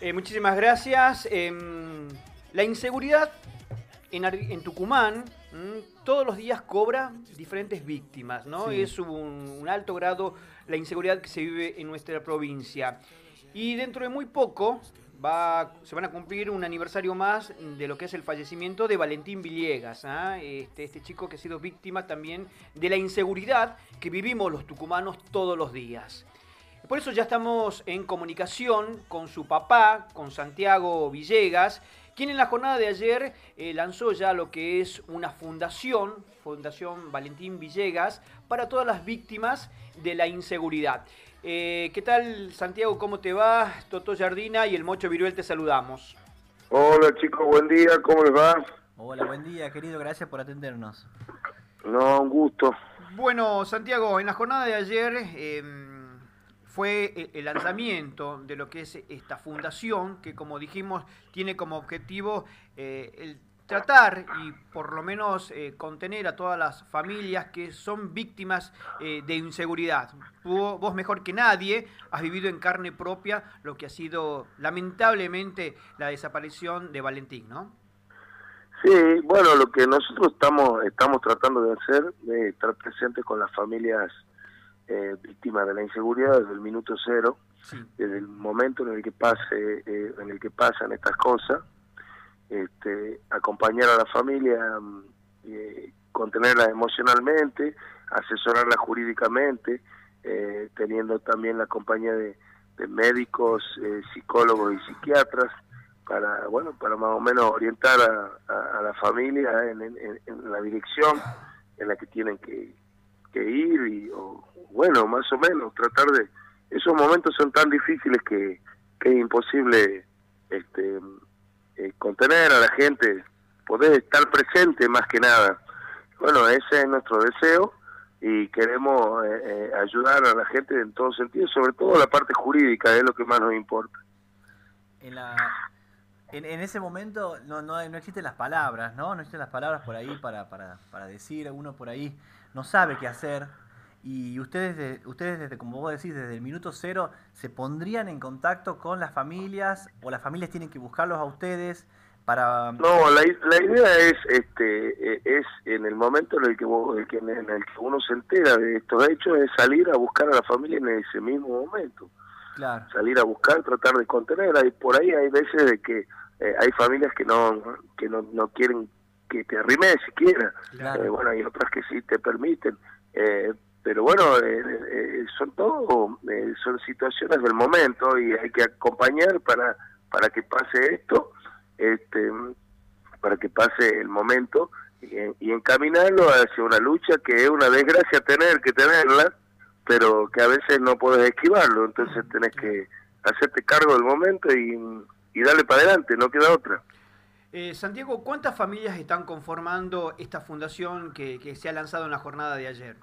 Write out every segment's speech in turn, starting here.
Eh, muchísimas gracias. Em, la inseguridad en, Tucumán todos los días cobra diferentes víctimas, ¿no? Es un, alto grado la inseguridad que se vive en nuestra provincia. Y dentro de muy poco va, se van a cumplir un aniversario más de lo que es el fallecimiento de Valentín Villegas, ¿ah? este, este chico que ha sido víctima también de la inseguridad que vivimos los tucumanos todos los días. Por eso ya estamos en comunicación con su papá, con Santiago Villegas, quien en la jornada de ayer eh, lanzó ya lo que es una fundación, Fundación Valentín Villegas, para todas las víctimas de la inseguridad. Eh, ¿Qué tal, Santiago? ¿Cómo te va? Toto Jardina y el Mocho Viruel te saludamos. Hola, chicos, buen día, ¿cómo les va? Hola, buen día, querido, gracias por atendernos. No, un gusto. Bueno, Santiago, en la jornada de ayer... Em, fue el lanzamiento de lo que es esta fundación, que como dijimos tiene como objetivo eh, el tratar y por lo menos eh, contener a todas las familias que son víctimas eh, de inseguridad. vos mejor que nadie has vivido en carne propia lo que ha sido lamentablemente la desaparición de Valentín, ¿no? Sí, bueno, lo que nosotros estamos estamos tratando de hacer es estar presentes con las familias eh, víctimas de la inseguridad desde el minuto cero, desde el momento en el que pase, eh, en el que pasan estas cosas, este, acompañar a la familia, mm, eh, contenerla emocionalmente, asesorarla jurídicamente, eh, teniendo también la compañía de, médicos, psicólogos y psiquiatras para bueno para más o menos orientar a, la familia en, en, la dirección en la que tienen que, que ir y o, bueno, más o menos, tratar de... Esos momentos son tan difíciles que, es imposible este, eh, contener a la gente, poder estar presente más que nada. Bueno, ese es nuestro deseo y queremos eh, eh, ayudar a la gente en todo sentido, sobre todo la parte jurídica, es lo que más nos importa. En, la, en, ese momento no, no, no existen las palabras, ¿no? No existen las palabras por ahí para, para, para decir, uno por ahí no sabe qué hacer, y ustedes, ustedes desde, como vos decís, desde el minuto cero, se pondrían en contacto con las familias o las familias tienen que buscarlos a ustedes para... No, la, la idea es este e, es en el momento en el que en el que uno se entera de estos hechos es salir a buscar a la familia en ese mismo momento. Claro. Salir a buscar, tratar de contenerla y por ahí hay veces de que eh, hay familias que no que no, no quieren que te arrimes siquiera. Eh, bueno, hay otras que sí te permiten. Eh, pero bueno, eh, eh, son todo, eh, son situaciones del momento y hay que acompañar para, para que pase esto, este, para que pase el momento y, encaminarlo hacia una lucha que es una desgracia tener que tenerla, pero que a veces no puedes esquivarlo, entonces tenés que hacerte cargo del momento y, y darle para adelante, no queda otra. Santiago, ¿cuántas familias están conformando esta fundación que, que se ha lanzado en la jornada de ayer?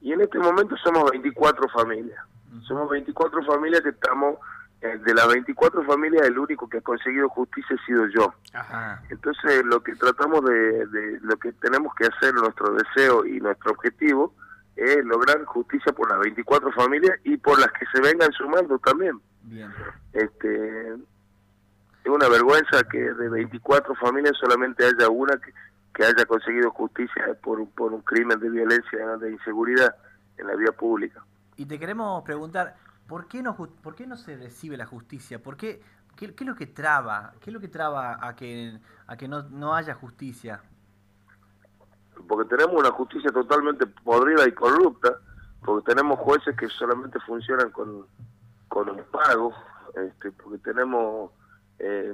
Y en este momento somos 24 familias. Somos 24 familias que estamos, eh, de las 24 familias el único que ha conseguido justicia ha sido yo. Entonces lo que tratamos de, de, lo que tenemos que hacer, nuestro deseo y nuestro objetivo, es lograr justicia por las 24 familias y por las que se vengan sumando también. Bien. Este, es una vergüenza que de 24 familias solamente haya una que, que haya conseguido justicia por, por un crimen de violencia, de inseguridad en la vía pública. Y te queremos preguntar, ¿por qué no, por qué no se recibe la justicia? ¿Por qué, qué, es lo que traba? ¿Qué es lo que traba a que, a que no, no haya justicia? Porque tenemos una justicia totalmente podrida y corrupta, porque tenemos jueces que solamente funcionan con, con un pago, este, porque tenemos... Eh,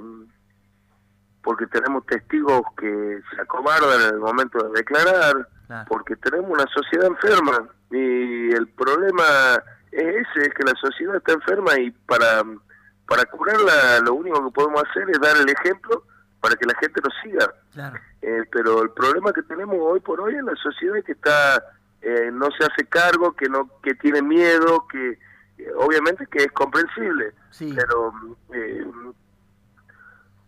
porque tenemos testigos que se acobardan en el momento de declarar, porque tenemos una sociedad enferma y el problema es ese, es que la sociedad está enferma y para, para curarla lo único que podemos hacer es dar el ejemplo para que la gente nos siga. Eh, pero el problema que tenemos hoy por hoy en la sociedad es que está eh, no se hace cargo, que no que tiene miedo, que eh, obviamente que es comprensible, pero eh,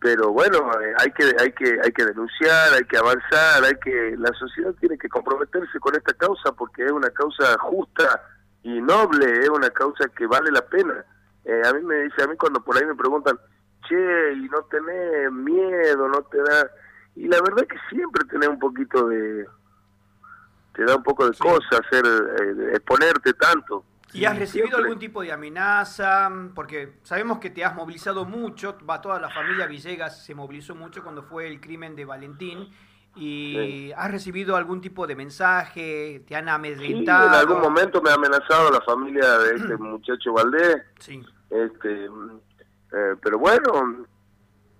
pero bueno eh, hay que hay que hay que denunciar hay que avanzar hay que la sociedad tiene que comprometerse con esta causa porque es una causa justa y noble es una causa que vale la pena. Eh, a mí me dice a mí cuando por ahí me preguntan che, y no tenés miedo, no te da... Y la verdad que siempre tenés un poquito de... Te da un poco de cosa hacer, eh, exponerte tanto. ¿Y has recibido algún tipo de amenaza? Porque sabemos que te has movilizado mucho, va toda la familia Villegas se movilizó mucho cuando fue el crimen de Valentín. ¿Y has recibido algún tipo de mensaje? ¿Te han amedrentado? en algún momento me ha amenazado la familia de este muchacho Valdés. Sí. Este, eh, pero bueno,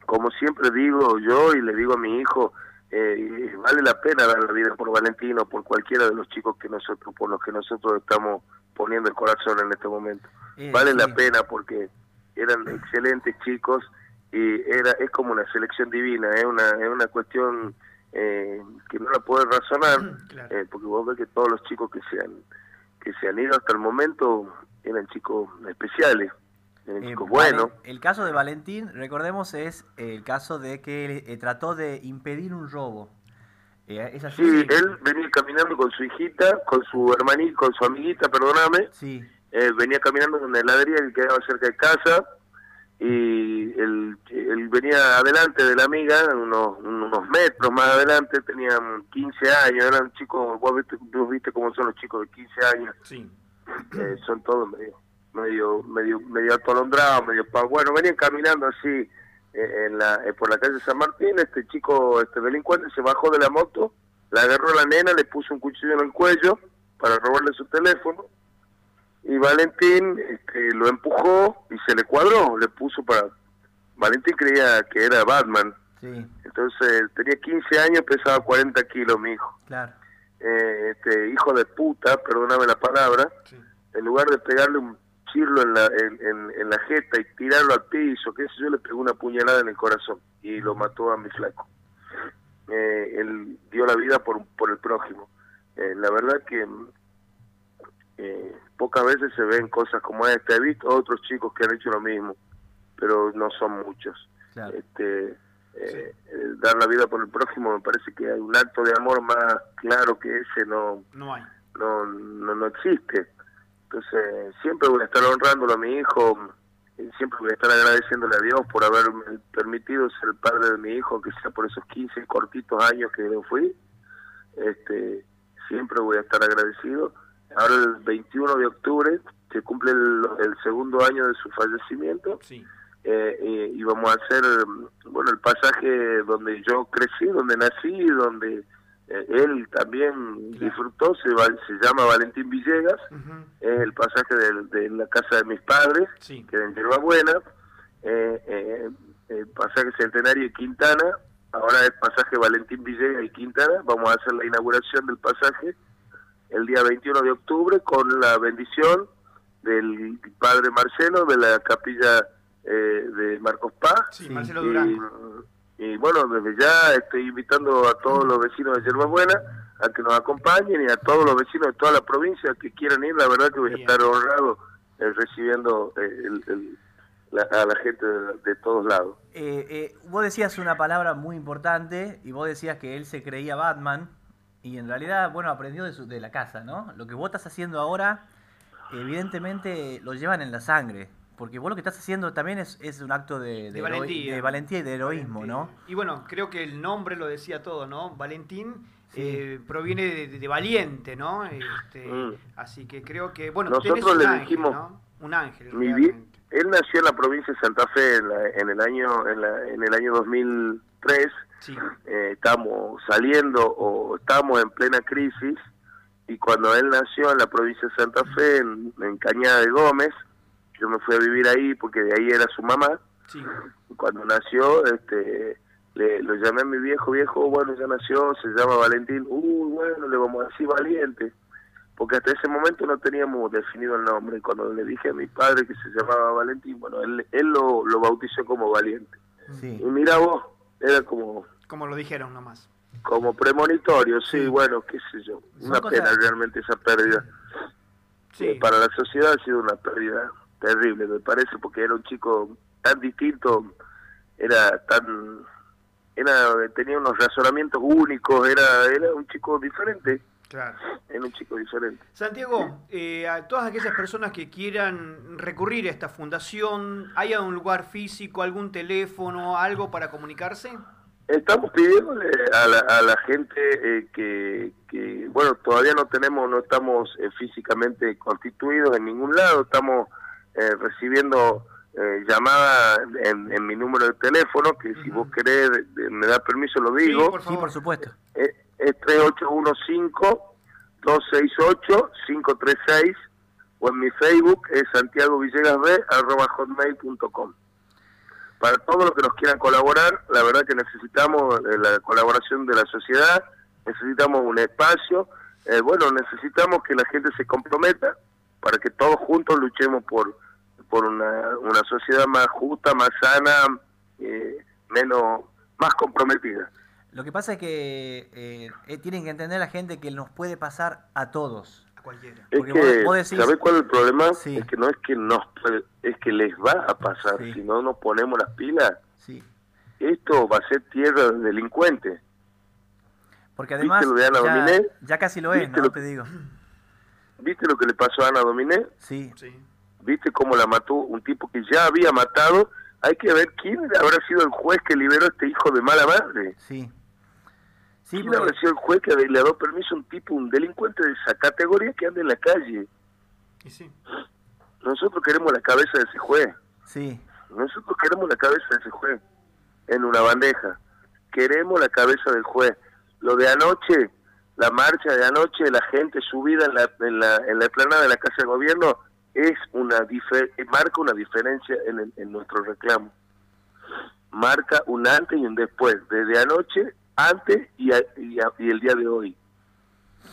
como siempre digo yo y le digo a mi hijo, eh, vale la pena dar la vida por Valentino, por cualquiera de los chicos que nosotros, por los que nosotros estamos poniendo el corazón en este momento. Eh, vale la pena porque eran excelentes chicos y era es como una selección divina, es una es una cuestión eh, que no la puedes razonar, porque vos ves que todos los chicos que se han que se han ido hasta el momento eran chicos especiales. Eh, bueno. El caso de Valentín, recordemos, es el caso de que eh, trató de impedir un robo. Eh, Sí, él venía caminando con su hijita, con su hermanita, con su amiguita, perdóname. Sí. venía caminando en una heladería que quedaba cerca de casa y él, él, venía adelante de la amiga, unos, unos metros más adelante, tenían 15 años, eran chicos, vos viste, vos viste cómo son los chicos de 15 años. Sí. son todos medio medio medio medio atolondrado, medio pa bueno, venían caminando así eh, en la eh, por la calle San Martín, este chico, este delincuente se bajó de la moto, la agarró a la nena, le puso un cuchillo en el cuello para robarle su teléfono y Valentín este, lo empujó y se le cuadró, le puso para Valentín creía que era Batman. Entonces tenía 15 años, pesaba 40 kilos mi hijo. Claro. Eh, este hijo de puta, perdóname la palabra, en lugar de pegarle un en la, en, en, la jeta y tirarlo al piso, que sé yo, le pegó una puñalada en el corazón y lo mató a mi flaco. Eh, él dio la vida por, por el prójimo. Eh, la verdad que eh, pocas veces se ven cosas como esta. He visto otros chicos que han hecho lo mismo, pero no son muchos. Este, dar la vida por el prójimo me parece que hay un acto de amor más claro que ese no no hay no no, no existe entonces, siempre voy a estar honrándolo a mi hijo, siempre voy a estar agradeciéndole a Dios por haberme permitido ser el padre de mi hijo, que sea por esos 15 cortitos años que yo fui. Este, siempre voy a estar agradecido. Ahora el 21 de octubre se cumple el, segundo año de su fallecimiento. Eh, y, vamos a hacer, bueno, el pasaje donde yo crecí, donde nací, donde eh, él también disfrutó, se, se llama Valentín Villegas, es el pasaje de, la casa de mis padres, que era en Yerba Buena, eh, eh, el pasaje Centenario y Quintana, ahora es pasaje Valentín Villegas y Quintana, vamos a hacer la inauguración del pasaje el día 21 de octubre con la bendición del padre Marcelo de la capilla de Marcos Paz. Marcelo Durán. Y bueno, desde ya estoy invitando a todos los vecinos de Yerba Buena a que nos acompañen y a todos los vecinos de toda la provincia que quieran ir. La verdad que voy a estar honrado eh, recibiendo eh, a la gente de, todos lados. Eh, vos decías una palabra muy importante y vos decías que él se creía Batman y en realidad, bueno, aprendió de, su, de la casa, ¿no? Lo que vos estás haciendo ahora, evidentemente lo llevan en la sangre. Porque vos lo que estás haciendo también es, es un acto de, valentía. y de heroísmo, ¿no? Y bueno, creo que el nombre lo decía todo, ¿no? Valentín eh, proviene de, valiente, ¿no? Este, mm. Así que creo que, bueno, nosotros le dijimos, Un ángel. él nació en la provincia de Santa Fe en, el año en, la, en el año 2003. Eh, estamos saliendo o estamos en plena crisis y cuando él nació en la provincia de Santa Fe, en, en Cañada de Gómez, yo me fui a vivir ahí porque de ahí era su mamá. Cuando nació, este, le, lo llamé a mi viejo, viejo, bueno, ya nació, se llama Valentín. Uy, bueno, le vamos a decir valiente. Porque hasta ese momento no teníamos definido el nombre. Cuando le dije a mi padre que se llamaba Valentín, bueno, él, él lo, lo bautizó como valiente. Y mira vos, era como... Como lo dijeron nomás. Como premonitorio, sí, bueno, qué sé yo. una pena realmente esa pérdida. Sí. Eh, para la sociedad ha sido una pérdida terrible, me parece, porque era un chico tan distinto, era tan era tenía unos razonamientos únicos, era era un chico diferente. Claro. En un chico diferente. Santiago, eh, a todas aquellas personas que quieran recurrir a esta fundación, ¿hay algún lugar físico, algún teléfono, algo para comunicarse? Estamos pidiéndole a la, a la gente eh, que, que, bueno, todavía no tenemos, no estamos eh, físicamente constituidos en ningún lado, estamos eh, recibiendo llamadas en, mi número de teléfono, que si vos querés, me da permiso, lo digo. Sí, por, supuesto. es 3815-268-536 o en mi Facebook es Santiago Villegas B, arroba hotmail.com para todos los que nos quieran colaborar, la verdad que necesitamos eh, la colaboración de la sociedad, necesitamos un espacio, eh, bueno, necesitamos que la gente se comprometa para que todos juntos luchemos por, por una, una sociedad más justa, más sana, eh, menos, más comprometida. Lo que pasa es que tienen que entender la gente que nos puede pasar a todos cualquiera. Es que, ¿sabes cuál es el problema? Es que no es que nos es que les va a pasar. Si no nos ponemos las pilas, sí. esto va a ser tierra de delincuentes. Porque además ya, casi lo es, ¿no? te digo. ¿Viste lo que le pasó a Ana Dominé? Sí. sí. ¿Viste cómo la mató un tipo que ya había matado? Hay que ver quién habrá sido el juez que liberó a este hijo de mala madre. Sí. Sí, ¿Quién habrá sido el juez que le ha dado permiso a un tipo, un delincuente de esa categoría que anda en la calle? Y sí. Nosotros queremos la cabeza de ese juez. Sí. Nosotros queremos la cabeza de ese juez en una bandeja. Queremos la cabeza del juez. Lo de anoche, la marcha de anoche, la gente subida en la, en la, en la explanada de la Casa de Gobierno, es una marca una diferencia en, en nuestro reclamo. Marca un antes y un después. Desde anoche antes y, el día de hoy.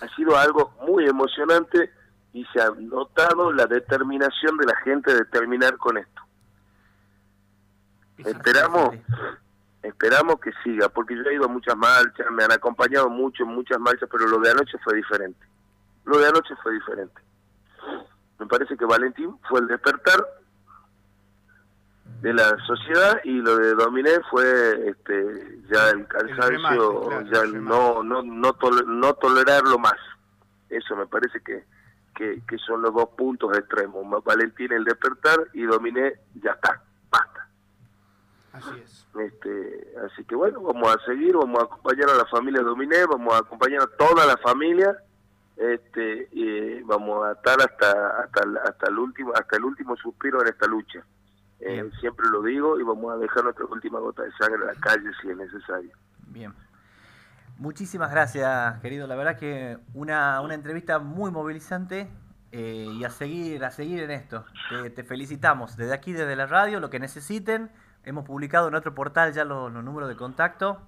Ha sido algo muy emocionante y se ha notado la determinación de la gente de terminar con esto. Esperamos, esperamos que siga, porque yo he ido a muchas marchas, me han acompañado mucho en muchas marchas, pero lo de anoche fue diferente. Lo de anoche fue diferente. Me parece que Valentín fue el despertar de la sociedad y lo de Dominé fue este ya el cansancio ya no no no, no tolerarlo más. Eso me parece que, que, son los dos puntos extremos Valentín el despertar y Dominé ya está basta. Así es. Este así que bueno vamos a seguir vamos a acompañar a la familia Dominé vamos a acompañar a toda la familia este y vamos a estar hasta hasta hasta el último hasta el último suspiro en esta lucha eh, siempre lo digo y vamos a dejar nuestra última gota de sangre en la calle si es necesario. Bien. Muchísimas gracias, querido. La verdad que una, una entrevista muy movilizante eh, y a seguir, a seguir en esto. Te, felicitamos desde aquí, desde la radio, lo que necesiten. Hemos publicado en otro portal ya los números de contacto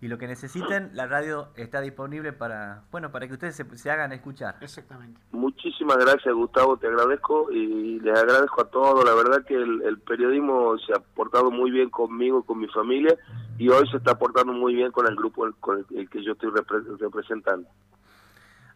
y lo que necesiten, la radio está disponible para, bueno, para que ustedes se, hagan escuchar. Exactamente. Muchísimas gracias, Gustavo, te agradezco y les agradezco a todos. La verdad que el, periodismo se ha portado muy bien conmigo, con mi familia, y hoy se está portando muy bien con el grupo con el que yo estoy representando.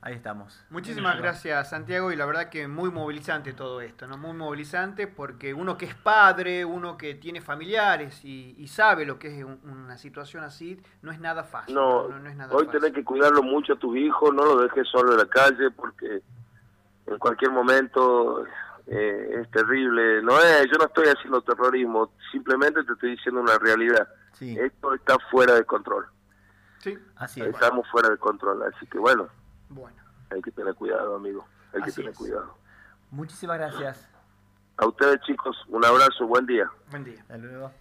Ahí estamos. Muchísimas gracias, Santiago, y la verdad que muy movilizante todo esto, ¿no? Muy movilizante porque uno que es padre, uno que tiene familiares y, sabe lo que es una situación así, no es nada fácil. No, hoy tenés que cuidarlo mucho a tus hijos, no lo dejes solo en la calle porque en cualquier momento eh, es terrible. No es, yo no estoy haciendo terrorismo, simplemente te estoy diciendo una realidad. Esto está fuera de control. Sí, así es. Estamos fuera de control, así que bueno. Bueno. Hay que tener cuidado, amigo. Hay que tener cuidado. Muchísimas gracias. A ustedes, chicos, un abrazo, buen día. Buen día. Hasta luego.